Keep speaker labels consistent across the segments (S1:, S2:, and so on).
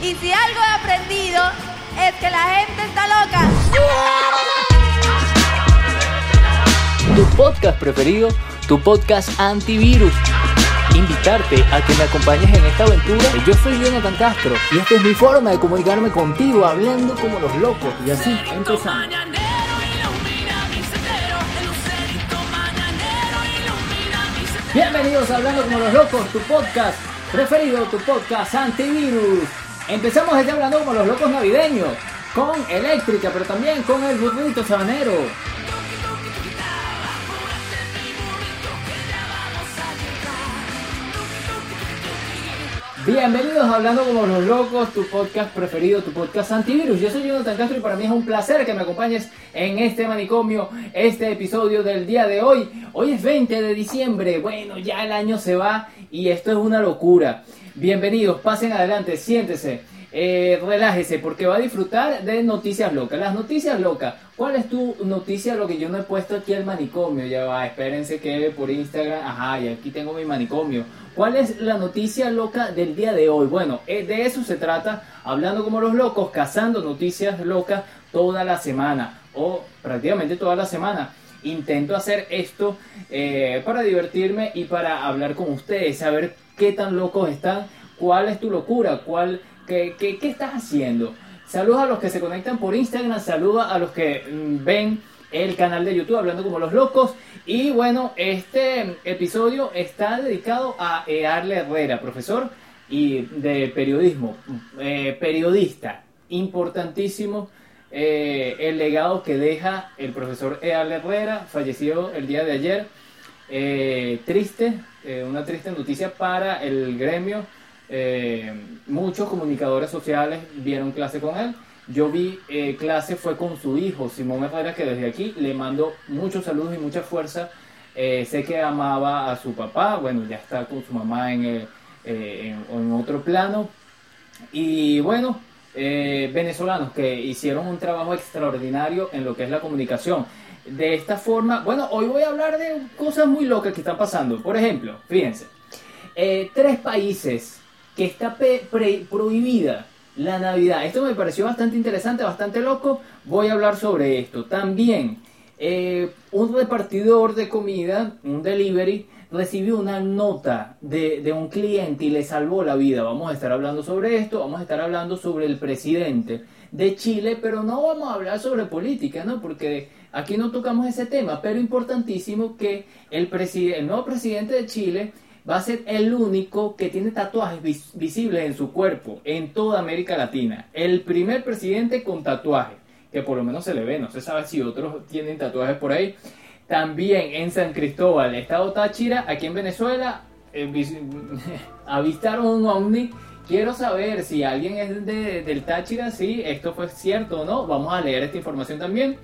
S1: Y si algo he aprendido es que la gente está loca.
S2: Tu podcast preferido, tu podcast antivirus. Invitarte a que me acompañes en esta aventura. Yo soy Jonathan Castro y esta es mi forma de comunicarme contigo, hablando como los locos. Y así empezamos. Bienvenidos a Hablando como los locos, tu podcast preferido, tu podcast antivirus. Empezamos este Hablando como los locos navideños, con eléctrica, pero también con el burrito sabanero. Bienvenidos a Hablando como los locos, tu podcast preferido, tu podcast antivirus. Yo soy Jonathan Castro y para mí es un placer que me acompañes en este manicomio, este episodio del día de hoy. Hoy es 20 de diciembre, bueno, ya el año se va y esto es una locura. Bienvenidos, pasen adelante, siéntese. Eh, relájese porque va a disfrutar de noticias locas. Las noticias locas. ¿Cuál es tu noticia? Lo que yo no he puesto aquí al manicomio. Ya va, espérense que por Instagram. Ajá, y aquí tengo mi manicomio. ¿Cuál es la noticia loca del día de hoy? Bueno, eh, de eso se trata. Hablando como los locos, cazando noticias locas toda la semana. O prácticamente toda la semana. Intento hacer esto eh, para divertirme y para hablar con ustedes. Saber qué tan locos están. ¿Cuál es tu locura? ¿Cuál ¿Qué, estás haciendo? Saludos a los que se conectan por Instagram, saludos a los que mm, ven el canal de YouTube hablando como los locos. Y bueno, este episodio está dedicado a Earle Herrera, profesor y de periodismo, eh, periodista, importantísimo. eh, el legado que deja el profesor Earle Herrera, falleció el día de ayer. Eh, triste, eh, una triste noticia para el gremio eh, muchos comunicadores sociales vieron clase con él. Yo vi eh, clase fue con su hijo, Simón Herrera, que desde aquí le mando muchos saludos y mucha fuerza. Eh, sé que amaba a su papá, bueno, ya está con su mamá en, eh, en, otro plano. Y bueno, venezolanos que hicieron un trabajo extraordinario en lo que es la comunicación. De esta forma, bueno, hoy voy a hablar de cosas muy locas que están pasando. Por ejemplo, fíjense, tres países que está prohibida la Navidad. Esto me pareció bastante interesante, bastante loco. Voy a hablar sobre esto. También, eh, un repartidor de comida, un delivery, recibió una nota de, de un cliente y le salvó la vida. Vamos a estar hablando sobre esto, vamos a estar hablando sobre el presidente de Chile, pero no vamos a hablar sobre política, ¿no? Porque aquí no tocamos ese tema, pero importantísimo que el, el nuevo presidente de Chile va a ser el único que tiene tatuajes vis- visibles en su cuerpo en toda América Latina. El primer presidente con tatuaje, que por lo menos se le ve, no se sabe si otros tienen tatuajes por ahí. También en San Cristóbal, estado Táchira, aquí en Venezuela, eh, vis- avistaron un ovni. Quiero saber si alguien es de- del Táchira, si esto fue cierto o no. Vamos a leer esta información también.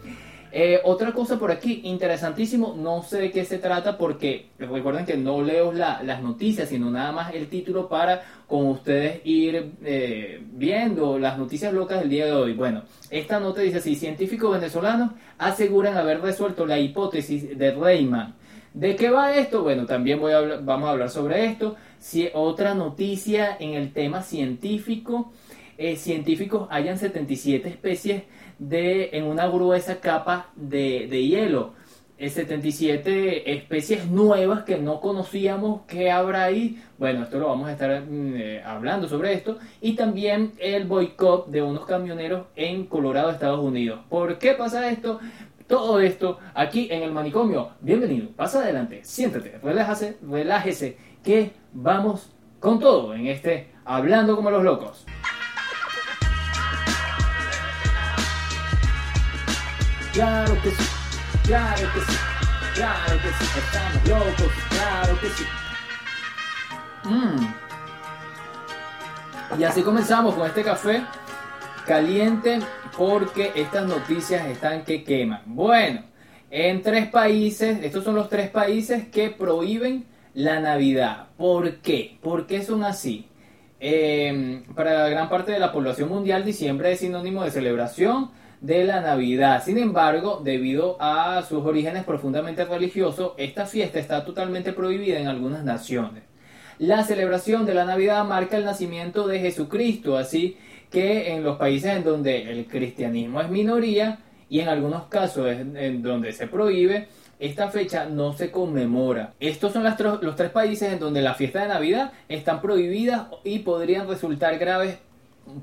S2: Eh, otra cosa por aquí, interesantísimo, no sé de qué se trata porque recuerden que no leo la- las noticias, sino nada más el título para con ustedes ir eh, viendo las noticias locas del día de hoy. Bueno, esta nota dice así, científicos venezolanos aseguran haber resuelto la hipótesis de Rayman. ¿De qué va esto? Bueno, también vamos a hablar sobre esto. Otra noticia en el tema científico. Eh, científicos hallan 77 especies de, en una gruesa capa de, de hielo. Eh, 77 especies nuevas que no conocíamos que habrá ahí. Bueno, esto lo vamos a estar mm, eh, hablando sobre esto. Y también el boicot de unos camioneros en Colorado, Estados Unidos. ¿Por qué pasa esto? Todo esto aquí en el manicomio. Bienvenido, pasa adelante, siéntate, relájese, relájese, que vamos con todo en este Hablando como los locos. Claro que sí, claro que sí, claro que sí, estamos locos, claro que sí. Mm. Y así comenzamos con este café caliente porque estas noticias están que queman. Bueno, en tres países, estos son los tres países que prohíben la Navidad. ¿Por qué? ¿Por qué son así? Eh, para gran parte de la población mundial, diciembre es sinónimo de celebración de la Navidad. Sin embargo, debido a sus orígenes profundamente religiosos, esta fiesta está totalmente prohibida en algunas naciones. La celebración de la Navidad marca el nacimiento de Jesucristo, así que en los países en donde el cristianismo es minoría y en algunos casos en donde se prohíbe, esta fecha no se conmemora. Estos son los tres países en donde la fiesta de Navidad están prohibidas y podrían resultar graves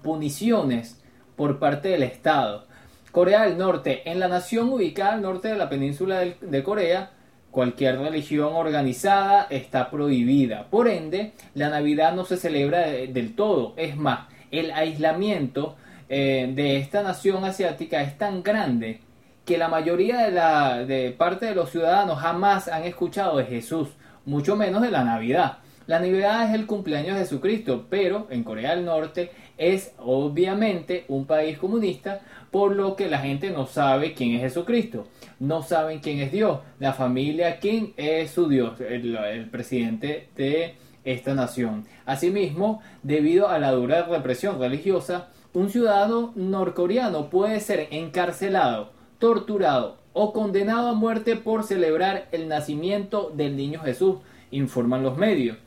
S2: puniciones por parte del Estado. Corea del Norte. En la nación ubicada al norte de la península de Corea, cualquier religión organizada está prohibida. Por ende, la Navidad no se celebra del todo. Es más, el aislamiento eh, de esta nación asiática es tan grande que la mayoría de la de parte de los ciudadanos jamás han escuchado de Jesús, mucho menos de la Navidad. La Navidad es el cumpleaños de Jesucristo, pero en Corea del Norte es obviamente un país comunista, por lo que la gente no sabe quién es Jesucristo, no saben quién es Dios, la familia, quién es su Dios, el, el presidente de esta nación. Asimismo, debido a la dura represión religiosa, un ciudadano norcoreano puede ser encarcelado torturado o condenado a muerte por celebrar el nacimiento del niño Jesús, informan los medios.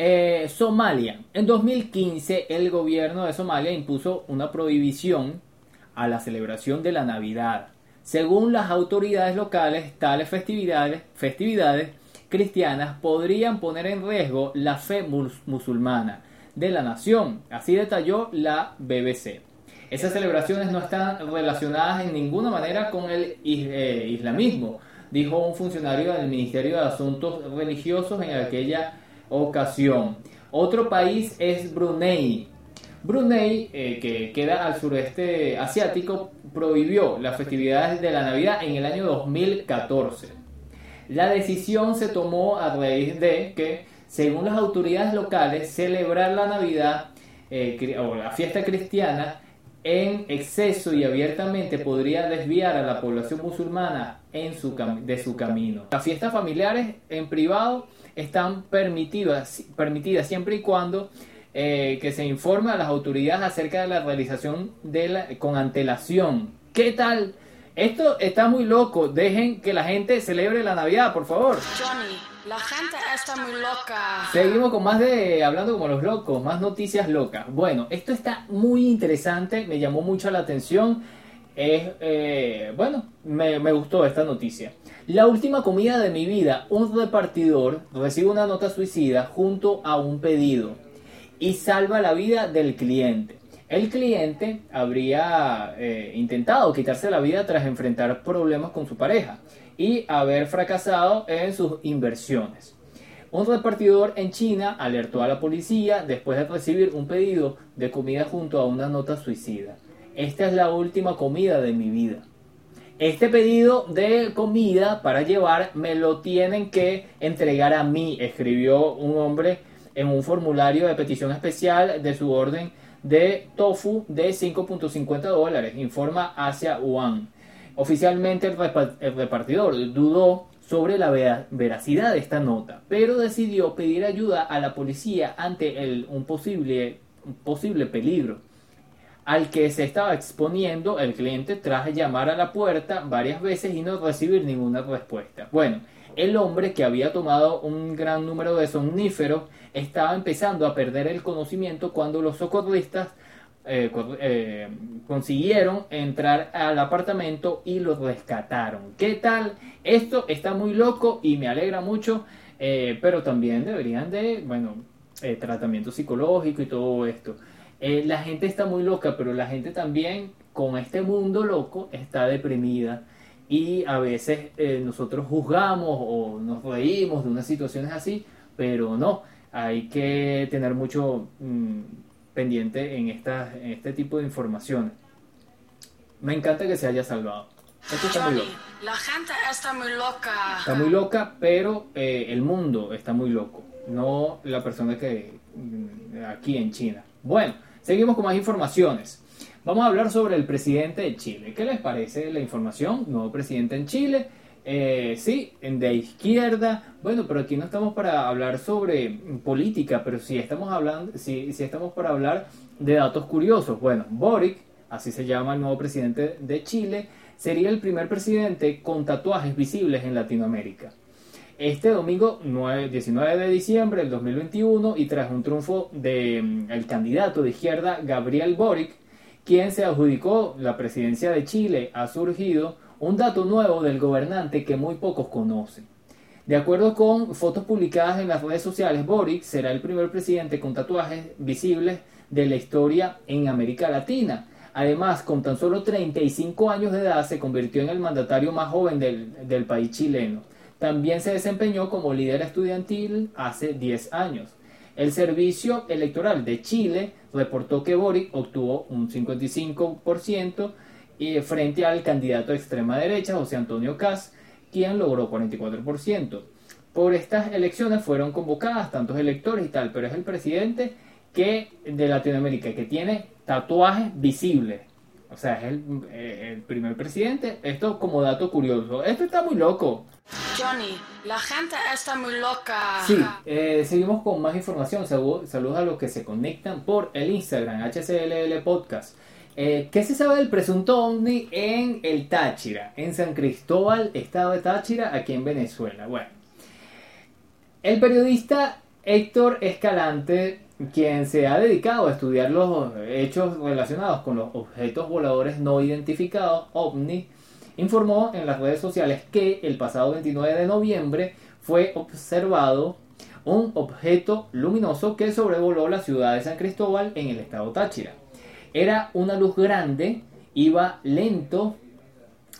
S2: Eh, Somalia. En 2015 el gobierno de Somalia impuso una prohibición a la celebración de la Navidad. Según las autoridades locales, tales festividades, festividades cristianas podrían poner en riesgo la fe musulmana de la nación, así detalló la BBC. Esas celebraciones no están relacionadas en ninguna manera con el eh, islamismo, dijo un funcionario del Ministerio de Asuntos Religiosos en aquella ocasión. Otro país es Brunei. Brunei, eh, que queda al sureste asiático, prohibió las festividades de la Navidad en el año 2014. La decisión se tomó a raíz de que, según las autoridades locales, celebrar la Navidad eh, o la fiesta cristiana en exceso y abiertamente podría desviar a la población musulmana en su de su camino. Las fiestas familiares en privado están permitidas, permitidas siempre y cuando eh, que se informe a las autoridades acerca de la realización de la, con antelación. ¿Qué tal? Esto está muy loco. Dejen que la gente celebre la Navidad, por favor.
S3: Johnny. La gente está muy loca.
S2: Seguimos con más de hablando como los locos, más noticias locas. Bueno, esto está muy interesante, me llamó mucho la atención. Es, eh, bueno, me, gustó esta noticia. La última comida de mi vida, un repartidor recibe una nota suicida junto a un pedido y salva la vida del cliente. El cliente habría eh, intentado quitarse la vida tras enfrentar problemas con su pareja y haber fracasado en sus inversiones. Un repartidor en China alertó a la policía después de recibir un pedido de comida junto a una nota suicida. Esta es la última comida de mi vida. Este pedido de comida para llevar me lo tienen que entregar a mí, escribió un hombre en un formulario de petición especial de su orden de tofu de 5.50 dólares, informa Asia One. Oficialmente el repartidor dudó sobre la veracidad de esta nota, pero decidió pedir ayuda a la policía ante el, un, posible, un posible peligro al que se estaba exponiendo el cliente tras llamar a la puerta varias veces y no recibir ninguna respuesta. Bueno, el hombre que había tomado un gran número de somníferos estaba empezando a perder el conocimiento cuando los socorristas eh, eh, consiguieron entrar al apartamento y lo rescataron. ¿Qué tal? Esto está muy loco y me alegra mucho, eh, pero también deberían de, bueno, tratamiento psicológico y todo esto. La gente está muy loca, pero la gente también con este mundo loco está deprimida y a veces nosotros juzgamos o nos reímos de unas situaciones así, pero no hay que tener mucho mm, pendiente en, esta, este tipo de informaciones. Me encanta que se haya salvado.
S3: Esto está muy loco. La gente está muy loca.
S2: Está muy loca, pero eh, el mundo está muy loco. No la persona que mm, aquí en China. Bueno, seguimos con más informaciones. Vamos a hablar sobre el presidente de Chile. ¿Qué les parece la información? Nuevo presidente en Chile eh, sí, de izquierda. Bueno, pero aquí no estamos para hablar sobre política, pero sí estamos hablando, sí, sí estamos para hablar de datos curiosos. Bueno, Boric, así se llama el nuevo presidente de Chile, sería el primer presidente con tatuajes visibles en Latinoamérica. Este domingo 9, 19 de diciembre del 2021 y tras un triunfo del el candidato de izquierda Gabriel Boric, quien se adjudicó la presidencia de Chile, ha surgido un dato nuevo del gobernante que muy pocos conocen. De acuerdo con fotos publicadas en las redes sociales, Boric será el primer presidente con tatuajes visibles de la historia en América Latina. Además, con tan solo 35 años de edad, se convirtió en el mandatario más joven del país chileno. También se desempeñó como líder estudiantil hace 10 años. El Servicio Electoral de Chile reportó que Boric obtuvo un 55% y frente al candidato de extrema derecha, José Antonio Caz, quien logró 44%. Por estas elecciones fueron convocadas tantos electores y tal, pero es el presidente que de Latinoamérica que tiene tatuajes visibles. O sea, es el, eh, el primer presidente. Esto como dato curioso. Esto está muy loco.
S3: Johnny, la gente está muy loca.
S2: Sí, eh, seguimos con más información. Saludos a los que se conectan por el Instagram, HCLL Podcast. Eh, ¿Qué se sabe del presunto ovni en el Táchira, en San Cristóbal, estado de Táchira, aquí en Venezuela? Bueno, el periodista Héctor Escalante, quien se ha dedicado a estudiar los hechos relacionados con los objetos voladores no identificados, ovni, informó en las redes sociales que el pasado 29 de noviembre fue observado un objeto luminoso que sobrevoló la ciudad de San Cristóbal en el estado Táchira. Era una luz grande, iba lento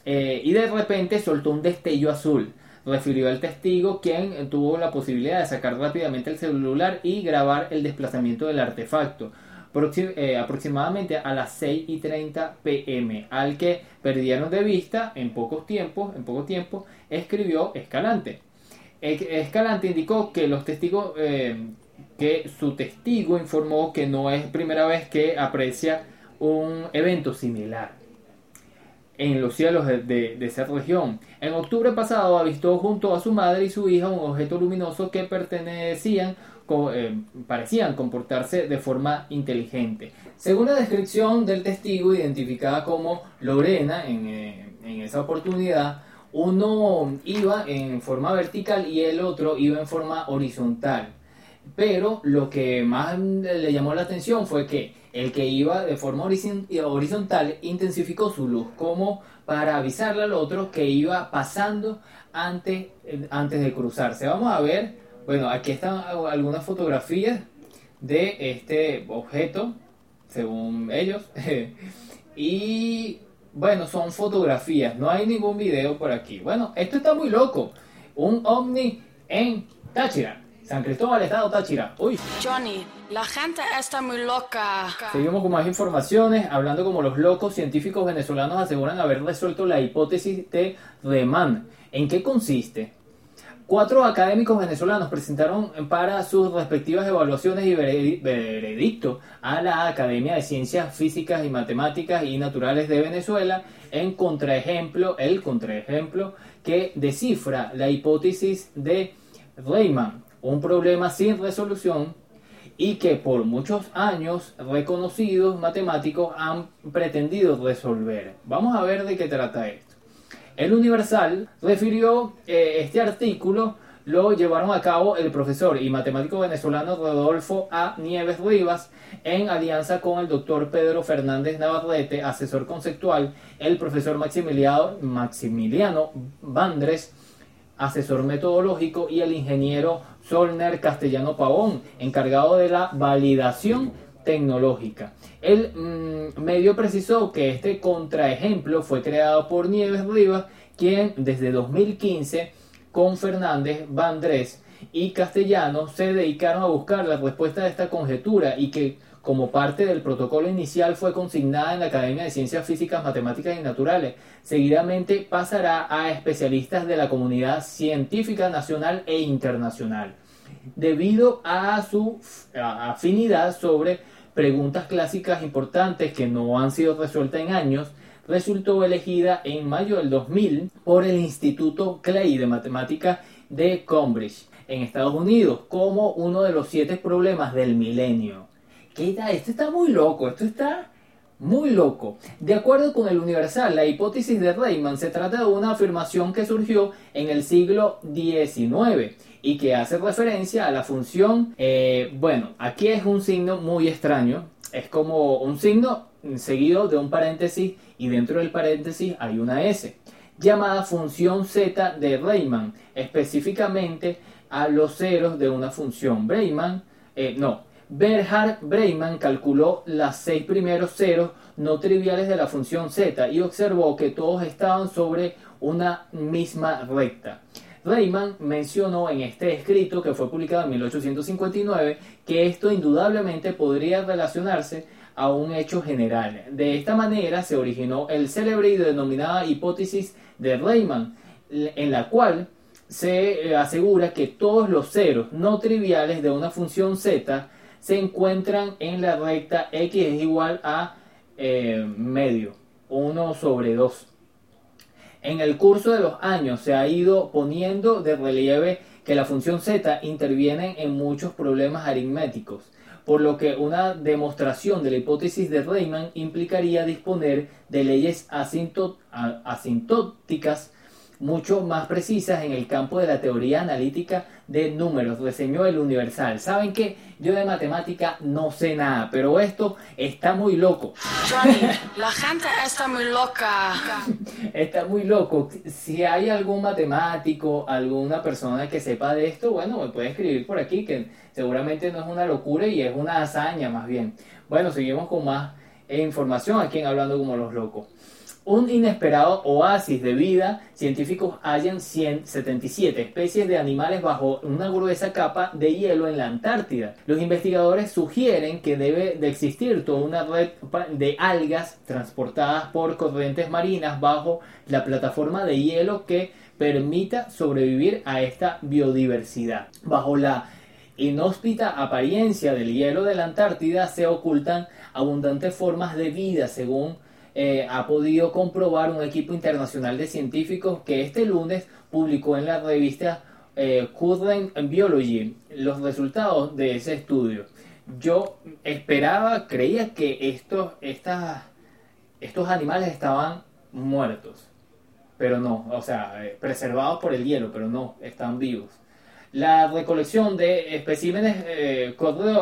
S2: eh, y de repente soltó un destello azul. Refirió el testigo quien tuvo la posibilidad de sacar rápidamente el celular y grabar el desplazamiento del artefacto. Eh, aproximadamente a las 6 y 30 pm, al que perdieron de vista en pocos tiempos, en poco tiempo, escribió Escalante. Escalante indicó que los testigos, eh, que su testigo informó que no es primera vez que aprecia un evento similar en los cielos de, de, esa región. En octubre pasado avistó junto a su madre y su hija un objeto luminoso que pertenecían eh, parecían comportarse de forma inteligente. Según la descripción del testigo, identificada como Lorena en, eh, en esa oportunidad, uno iba en forma vertical y el otro iba en forma horizontal. Pero lo que más le llamó la atención fue que el que iba de forma horizontal intensificó su luz, como para avisarle al otro que iba pasando antes, antes de cruzarse. Vamos a ver bueno, aquí están algunas fotografías de este objeto, según ellos. y bueno, son fotografías, no hay ningún video por aquí. Bueno, esto está muy loco. Un ovni en Táchira. San Cristóbal, Estado Táchira. Uy.
S3: Johnny, la gente está muy loca.
S2: Seguimos con más informaciones, hablando como los locos científicos venezolanos aseguran haber resuelto la hipótesis de Riemann. ¿En qué consiste? Cuatro académicos venezolanos presentaron para sus respectivas evaluaciones y veredicto a la Academia de Ciencias Físicas y Matemáticas y Naturales de Venezuela en contraejemplo, el contraejemplo que descifra la hipótesis de Riemann, un problema sin resolución y que por muchos años reconocidos matemáticos han pretendido resolver. Vamos a ver de qué trata esto. El Universal refirió eh, este artículo lo llevaron a cabo el profesor y matemático venezolano Rodolfo A. Nieves Rivas en alianza con el doctor Pedro Fernández Navarrete, asesor conceptual, el profesor Maximiliano, Maximiliano Bandres, asesor metodológico, y el ingeniero Solner Castellano Pavón, encargado de la validación tecnológica. El mm, medio precisó que este contraejemplo fue creado por Nieves Rivas, quien desde 2015 con Fernández, Vandrés y Castellano se dedicaron a buscar la respuesta de esta conjetura y que como parte del protocolo inicial fue consignada en la Academia de Ciencias Físicas, Matemáticas y Naturales. Seguidamente pasará a especialistas de la comunidad científica nacional e internacional. Debido a su afinidad sobre preguntas clásicas importantes que no han sido resueltas en años, resultó elegida en mayo del 2000 por el Instituto Clay de Matemática de Cambridge, en Estados Unidos, como uno de los siete problemas del milenio. Esto está muy loco, esto está Muy loco. De acuerdo con el Universal, la hipótesis de Rayman se trata de una afirmación que surgió en el siglo XIX y que hace referencia a la función, eh, bueno, aquí es un signo muy extraño, es como un signo seguido de un paréntesis y dentro del paréntesis hay una S, llamada función z de Rayman, específicamente a los ceros de una función. Rayman, eh, no, Bernhard Breimann calculó las seis primeros ceros no triviales de la función z y observó que todos estaban sobre una misma recta. Rayman mencionó en este escrito, que fue publicado en 1859, que esto indudablemente podría relacionarse a un hecho general. De esta manera se originó el célebre y denominada hipótesis de Rayman, en la cual se asegura que todos los ceros no triviales de una función z se encuentran en la recta x es igual a eh, medio, 1 sobre 2. En el curso de los años se ha ido poniendo de relieve que la función z interviene en muchos problemas aritméticos, por lo que una demostración de la hipótesis de Rayman implicaría disponer de leyes asintóticas mucho más precisas en el campo de la teoría analítica de números, reseñó el Universal. ¿Saben qué? Yo de matemática no sé nada, pero esto está muy loco.
S3: Johnny, la gente está muy loca.
S2: Está muy loco. Si hay algún matemático, alguna persona que sepa de esto, bueno, me puede escribir por aquí, que seguramente no es una locura y es una hazaña más bien. Bueno, seguimos con más información aquí en Hablando como los locos un inesperado oasis de vida, científicos hallan 177 especies de animales bajo una gruesa capa de hielo en la Antártida. Los investigadores sugieren que debe de existir toda una red de algas transportadas por corrientes marinas bajo la plataforma de hielo que permita sobrevivir a esta biodiversidad. Bajo la inhóspita apariencia del hielo de la Antártida se ocultan abundantes formas de vida según eh, ha podido comprobar un equipo internacional de científicos que este lunes publicó en la revista eh, Current Biology los resultados de ese estudio. Yo esperaba, creía que estos, estos animales estaban muertos, pero no, o sea, eh, preservados por el hielo, pero no, están vivos. La recolección de especímenes eh,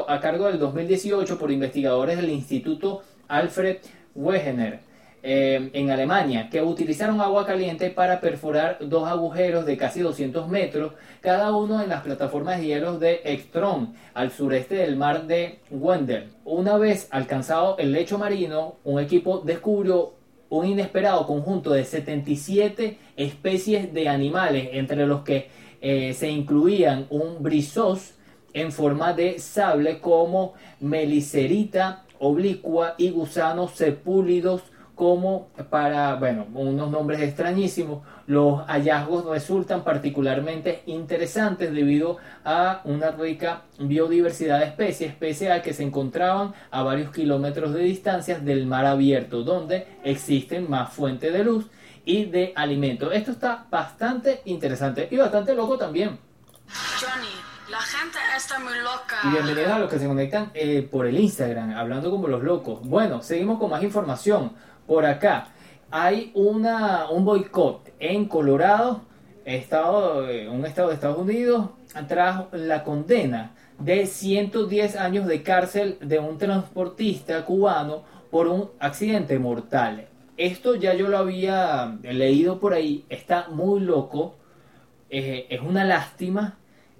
S2: a cargo del 2018 por investigadores del Instituto Alfred Wegener eh, en Alemania, que utilizaron agua caliente para perforar dos agujeros de casi 200 metros, cada uno en las plataformas de hielos de Ekstrom, al sureste del mar de Wendel. Una vez alcanzado el lecho marino, un equipo descubrió un inesperado conjunto de 77 especies de animales, entre los que eh, se incluían un brizos en forma de sable como melicerita oblicua y gusanos sepúlidos como para, bueno, unos nombres extrañísimos. Los hallazgos resultan particularmente interesantes debido a una rica biodiversidad de especies, pese a que se encontraban a varios kilómetros de distancia del mar abierto, donde existen más fuentes de luz y de alimento. Esto está bastante interesante y bastante loco también.
S3: Johnny, la gente está muy loca.
S2: Y bienvenidos a los que se conectan eh, por el Instagram, hablando como los locos. Bueno, seguimos con más información. Por acá hay una, un boicot en Colorado, estado, eh, un estado de Estados Unidos, tras la condena de 110 años de cárcel de un transportista cubano por un accidente mortal. Esto ya yo lo había leído por ahí, está muy loco, eh, es una lástima.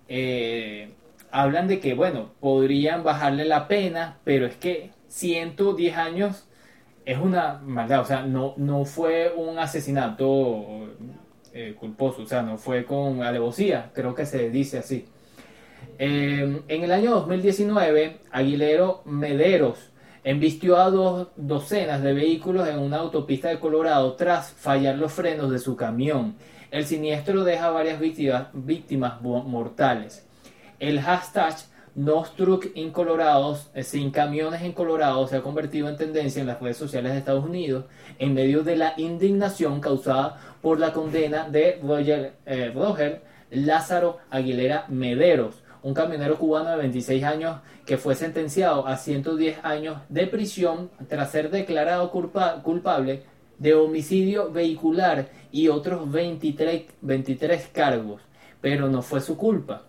S2: Eh, hablan de que, bueno, podrían bajarle la pena, pero es que 110 años es una maldad, o sea, no, no fue un asesinato eh, culposo, o sea, no fue con alevosía, creo que se dice así. Em, en el año 2019, Aguilero Mederos embistió a dos docenas de vehículos en una autopista de Colorado tras fallar los frenos de su camión. El siniestro deja varias víctimas, víctimas mortales. El hashtag Truck in Colorado, eh, sin camiones en Colorado, se ha convertido en tendencia en las redes sociales de Estados Unidos en medio de la indignación causada por la condena de Roger, eh, Roger Lázaro Aguilera Mederos, un camionero cubano de 26 años que fue sentenciado a 110 años de prisión tras ser declarado culpa- culpable de homicidio vehicular y otros 23, 23 cargos, pero no fue su culpa.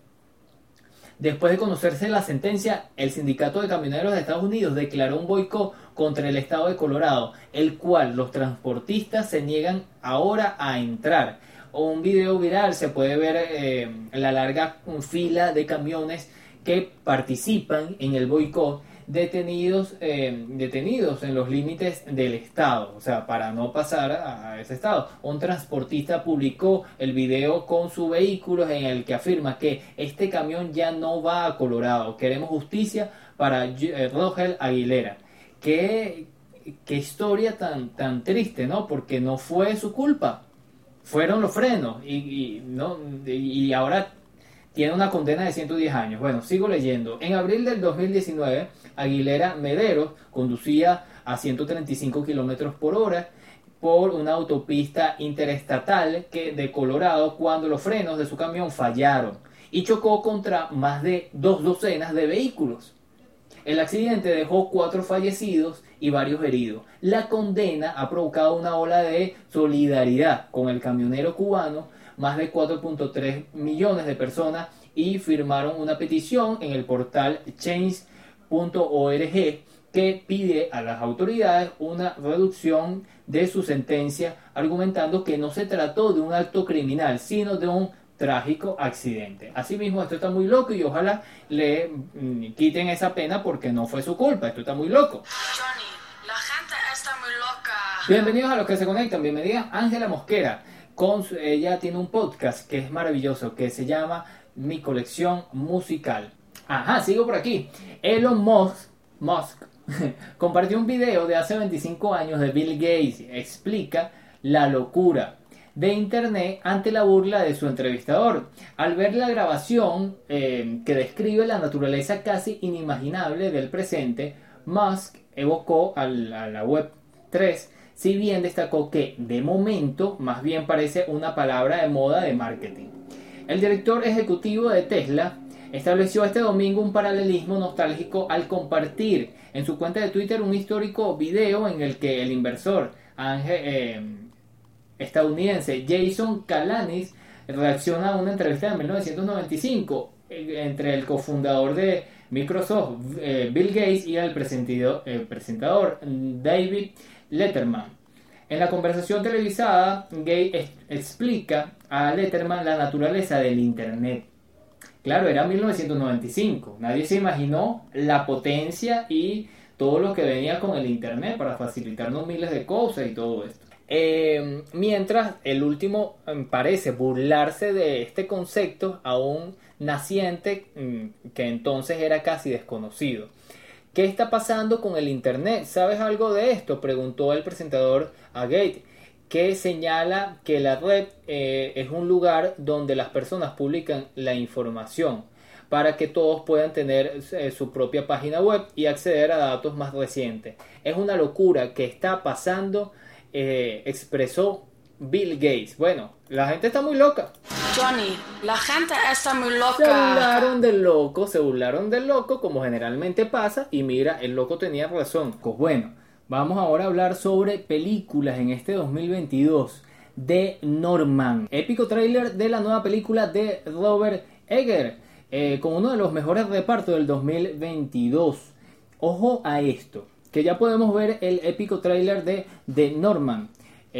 S2: Después de conocerse la sentencia, el Sindicato de Camioneros de Estados Unidos declaró un boicot contra el estado de Colorado, el cual los transportistas se niegan ahora a entrar. Un video viral se puede ver eh, la larga fila de camiones que participan en el boicot detenidos, eh, detenidos en los límites del estado, o sea, para no pasar a, ese estado. Un transportista publicó el video con su vehículo en el que afirma que este camión ya no va a Colorado. Queremos justicia para eh, Rogel Aguilera. Qué, qué historia tan, tan triste, ¿no? Porque no fue su culpa. Fueron los frenos y, y, ¿no? y ahora tiene una condena de 110 años. Bueno, sigo leyendo. En abril del 2019, Aguilera Mederos conducía a 135 kilómetros por hora por una autopista interestatal que de Colorado cuando los frenos de su camión fallaron y chocó contra más de dos docenas de vehículos. El accidente dejó cuatro fallecidos y varios heridos. La condena ha provocado una ola de solidaridad con el camionero cubano. Más de 4.3 millones de personas y firmaron una petición en el portal change.org que pide a las autoridades una reducción de su sentencia, argumentando que no se trató de un acto criminal, sino de un trágico accidente. Asimismo, esto está muy loco y ojalá le mm, quiten esa pena porque no fue su culpa. Esto está muy loco.
S3: Johnny, la gente está muy loca.
S2: Bienvenidos a los que se conectan. Bienvenida Ángela Mosquera. Ella tiene un podcast que es maravilloso que se llama Mi colección musical. Ajá, sigo por aquí. Elon Musk, Musk compartió un video de hace 25 años de Bill Gates. Explica la locura de Internet ante la burla de su entrevistador. Al ver la grabación eh, que describe la naturaleza casi inimaginable del presente, Musk evocó al- a la web 3, si bien destacó que de momento más bien parece una palabra de moda de marketing. El director ejecutivo de Tesla estableció este domingo un paralelismo nostálgico al compartir en su cuenta de Twitter un histórico video en el que el inversor eh, estadounidense Jason Calanis reacciona a una entrevista de 1995 eh, entre el cofundador de Microsoft, eh, Bill Gates, y el el presentador David Letterman. En la conversación televisada, ex- explica a Letterman la naturaleza del Internet. Claro, era 1995. Nadie se imaginó la potencia y todo lo que venía con el Internet para facilitarnos miles de cosas y todo esto. Eh, mientras el último eh, parece burlarse de este concepto aún naciente mm, que entonces era casi desconocido. ¿Qué está pasando con el Internet? ¿Sabes algo de esto? Preguntó el presentador a Gate, que señala que la red eh, es un lugar donde las personas publican la información para que todos puedan tener eh, su propia página web y acceder a datos más recientes. Es una locura que está pasando, eh, expresó Bill Gates. Bueno, la gente está muy loca.
S3: Johnny, la gente está muy
S2: Se
S3: loca.
S2: burlaron del loco, se burlaron del loco, como generalmente pasa, y mira, el loco tenía razón. Pues bueno, vamos ahora a hablar sobre películas en este 2022 de Norman. Épico tráiler de la nueva película de Robert Egger, eh, con uno de los mejores repartos del 2022. Ojo a esto, que ya podemos ver el épico tráiler de The Norman,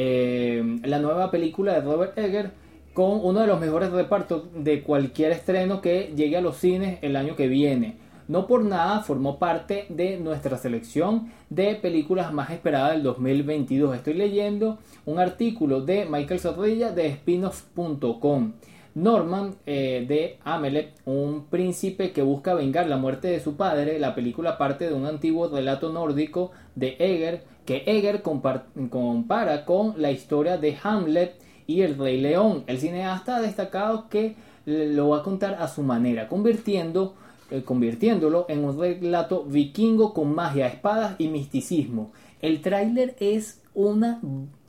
S2: eh, la nueva película de Robert Egger con uno de los mejores repartos de cualquier estreno que llegue a los cines el año que viene. No por nada formó parte de nuestra selección de películas más esperadas del 2022. Estoy leyendo un artículo de Michael Zorrilla de spinoff.com. Norman eh, de Amelet, un príncipe que busca vengar la muerte de su padre, la película parte de un antiguo relato nórdico de Egger que Egger compar- compara con la historia de Hamlet y el Rey León. El cineasta ha destacado que lo va a contar a su manera, convirtiendo, eh, convirtiéndolo en un relato vikingo con magia, espadas y misticismo. El tráiler es una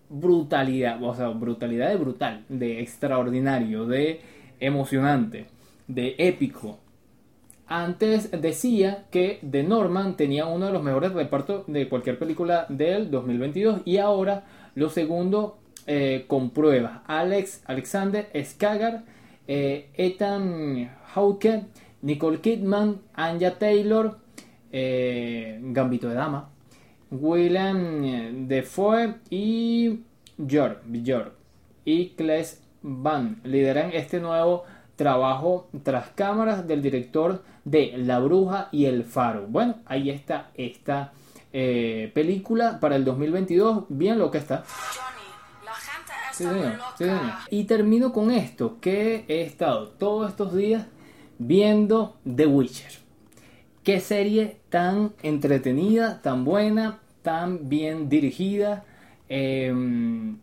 S2: brutalidad, o sea, brutalidad de brutal, de extraordinario, de emocionante, de épico. Antes decía que The Norman tenía uno de los mejores repartos de cualquier película del 2022 y ahora lo segundo eh, con. Alex Alexander Skagar, eh, Ethan Hawke, Nicole Kidman, Anja Taylor, eh, Gambito de Dama, William Defoe y George, George y Kles Van lideran este nuevo trabajo tras cámaras del director de La Bruja y El Faro. Bueno, ahí está esta eh, película para el 2022, bien lo que está.
S3: Johnny, la gente está
S2: Sí, señor,
S3: loca.
S2: sí, señor. Y termino con esto, que he estado todos estos días viendo The Witcher. Qué serie tan entretenida, tan buena, tan bien dirigida. Em,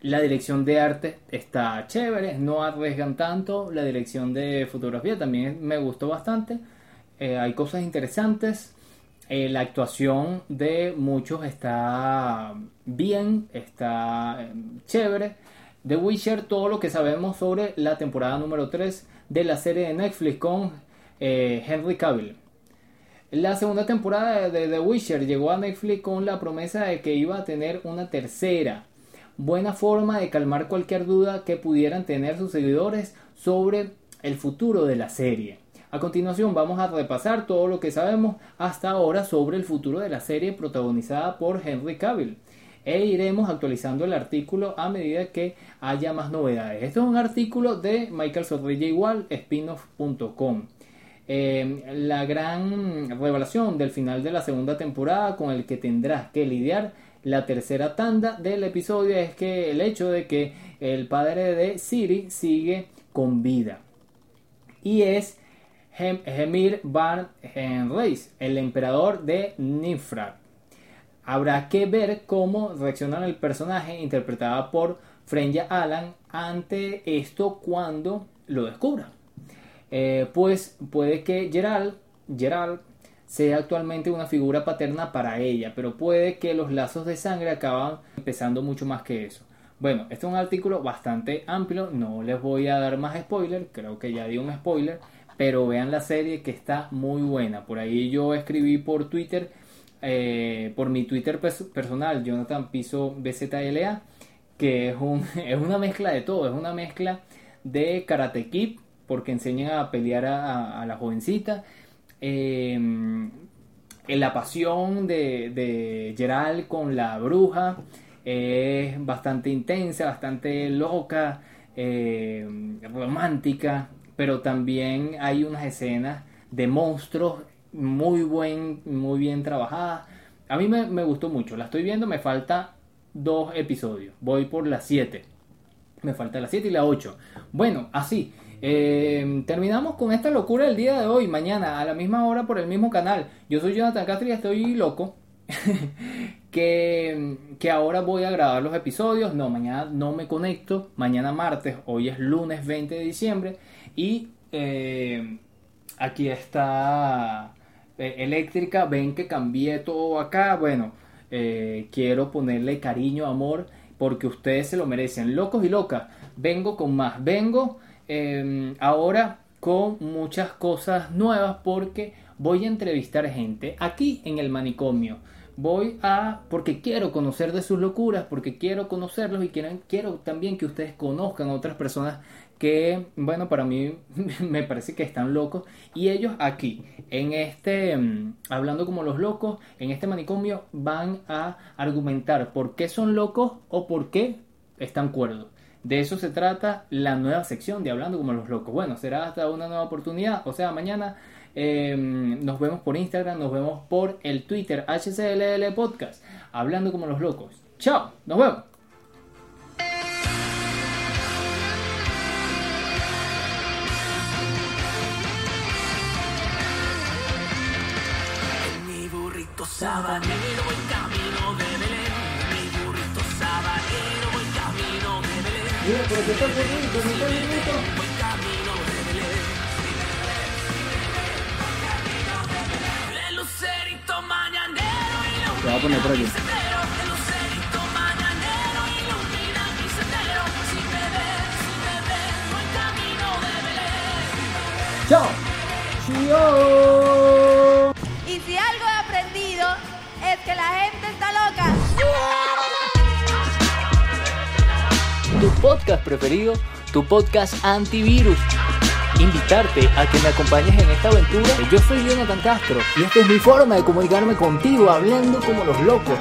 S2: la dirección de arte está chévere, no arriesgan tanto. La dirección de fotografía también me gustó bastante. Eh, hay cosas interesantes. Eh, la actuación de muchos está bien, está eh, chévere. The Witcher, todo lo que sabemos sobre la temporada número 3 de la serie de Netflix con eh, Henry Cavill. La segunda temporada de The Witcher llegó a Netflix con la promesa de que iba a tener una tercera. Buena forma de calmar cualquier duda que pudieran tener sus seguidores sobre el futuro de la serie. A continuación vamos a repasar todo lo que sabemos hasta ahora sobre el futuro de la serie protagonizada por Henry Cavill. E iremos actualizando el artículo a medida que haya más novedades. Esto es un artículo de Michael Zorrilla igual, spinoff.com. Eh, la gran revelación del final de la segunda temporada con el que tendrás que lidiar la tercera tanda del episodio es que el hecho de que el padre de Siri sigue con vida y es Hem- Hemir Van Reis, el emperador de Nifrat. Habrá que ver cómo reacciona el personaje interpretado por Frenya Alan ante esto cuando lo descubra. Eh, pues puede que Gerald sea actualmente una figura paterna para ella, pero puede que los lazos de sangre acaban empezando mucho más que eso. Bueno, este es un artículo bastante amplio, no les voy a dar más spoiler, creo que ya di un spoiler, pero vean la serie que está muy buena. Por ahí yo escribí por Twitter, eh, por mi Twitter pers- personal, Jonathan Piso BZLA, que es, un, es una mezcla de todo, es una mezcla de Karate Kid, porque enseñan a pelear a la jovencita. Eh, la pasión de, de Gerald con la bruja es bastante intensa, bastante loca, eh, romántica, pero también hay unas escenas de monstruos muy, buen, muy bien trabajadas. A mí me, me gustó mucho, la estoy viendo, me falta dos episodios, voy por las 7. Me falta la 7 y la 8. Bueno, así. Eh, terminamos con esta locura del día de hoy. Mañana a la misma hora por el mismo canal. Yo soy Jonathan Castro y estoy loco. que, que ahora voy a grabar los episodios. No, mañana no me conecto. Mañana martes. Hoy es lunes 20 de diciembre. Y eh, aquí está eh, eléctrica. Ven que cambié todo acá. Bueno, eh, quiero ponerle cariño, amor porque ustedes se lo merecen. Locos y locas, vengo con más. Vengo eh, ahora con muchas cosas nuevas porque voy a entrevistar gente aquí en el manicomio. Voy a, porque quiero conocer de sus locuras, porque quiero conocerlos y quiero, quiero también que ustedes conozcan a otras personas que, bueno, para mí me parece que están locos. Y ellos aquí, en este, mm, hablando como los locos, en este manicomio, van a argumentar por qué son locos o por qué están cuerdos. De eso se trata la nueva sección de Hablando como los locos. Bueno, será hasta una nueva oportunidad, o sea, mañana. eh, nos vemos por Instagram, nos vemos por el Twitter HCLL Podcast, Hablando como los locos. Chao, nos vemos. Mira,
S4: camino de
S2: a poner por aquí.
S4: mi sendero.
S2: Podcast preferido, tu podcast antivirus. Invitarte a que me acompañes en esta aventura. Yo soy Jonathan Castro y esta es mi forma de comunicarme contigo hablando como los locos.